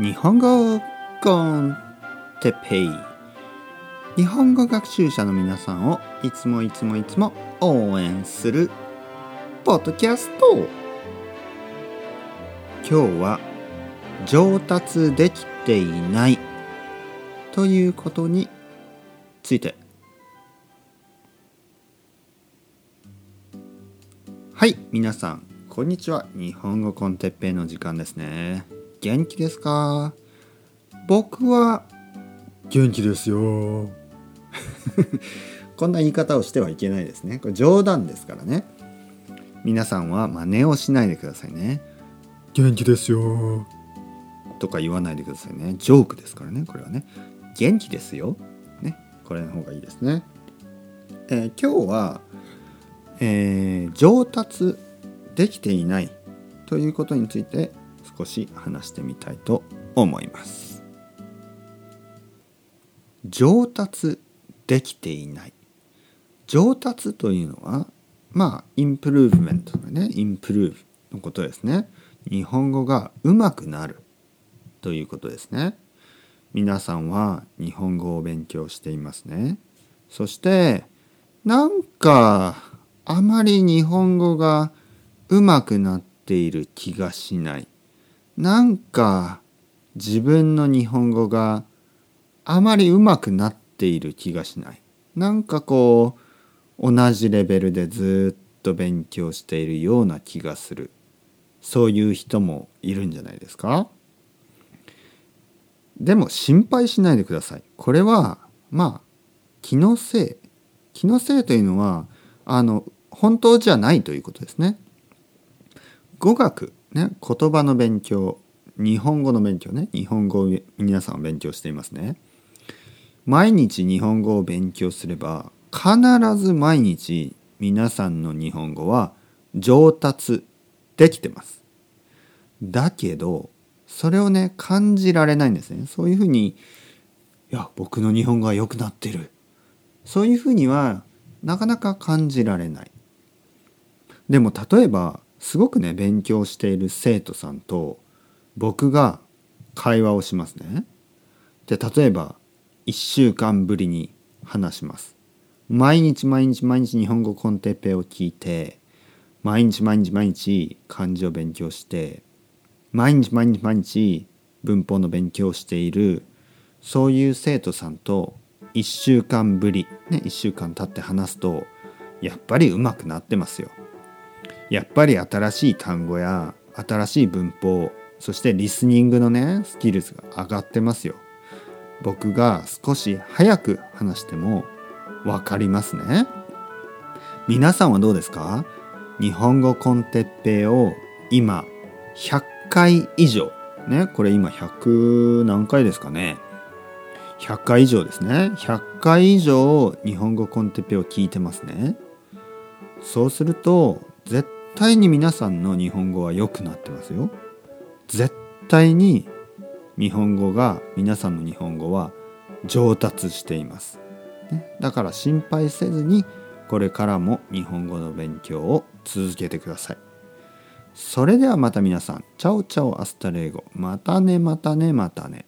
日本語コンテペイ。日本語学習者の皆さんをいつもいつもいつも応援するポッドキャスト。今日は上達できていないということについて。はい皆さんこんにちは。日本語コンテッペイの時間ですね。元気ですか？僕は元気ですよ。こんな言い方をしてはいけないですね。これ冗談ですからね。皆さんは真似をしないでくださいね。元気ですよ。とか言わないでくださいね。ジョークですからね。これはね。元気ですよ。ね。これの方がいいですね、えー今日は、えー上達できていないということについて少し話してみたいと思います。上達できていない。上達というのはまあインプルーブメントのねインプルーブのことですね。日本語が上手くなるということですね。皆さんは日本語を勉強していますね。そしてなんかあまり日本語が上手くなっている気がしない。なんか自分の日本語があまり上手くなっている気がしない。なんかこう同じレベルでずっと勉強しているような気がする。そういう人もいるんじゃないですか？でも心配しないでください。これはまあ気のせい。気のせいというのはあの本当じゃないということですね。語学。ね言葉の勉強日本語の勉強ね。日本語を皆さんは勉強していますね。毎日日本語を勉強すれば必ず毎日皆さんの日本語は上達できてます。だけどそれをね感じられないんですね。そういうふうにいや僕の日本語は良くなってる。そういうふうにはなかなか感じられない。でも例えばすごくね勉強している生徒さんと僕が会話をしますね。で例えば1週間ぶりに話します。毎日毎日毎日日本語コンテッペを聞いて毎日毎日毎日漢字を勉強して毎日毎日毎日文法の勉強をしているそういう生徒さんと1週間ぶりね1週間経って話すとやっぱり上手くなってますよ。やっぱり新しい単語や新しい文法そしてリスニングのねスキルが上がってますよ。僕が少し早く話しても分かりますね。皆さんはどうですか？日本語コンテッペイを今100回以上。ねこれ今100何回ですかね。100回以上ですね。100回以上日本語コンテッペイを聞いてますね。そうすると絶対に皆さんの日本語は良くなってますよ。絶対に日本語が皆さんの日本語は上達しています、ね、だから心配せずにこれからも日本語の勉強を続けてください。それではまた皆さん。 Ciao ciao hasta luego。またねまたねまたね。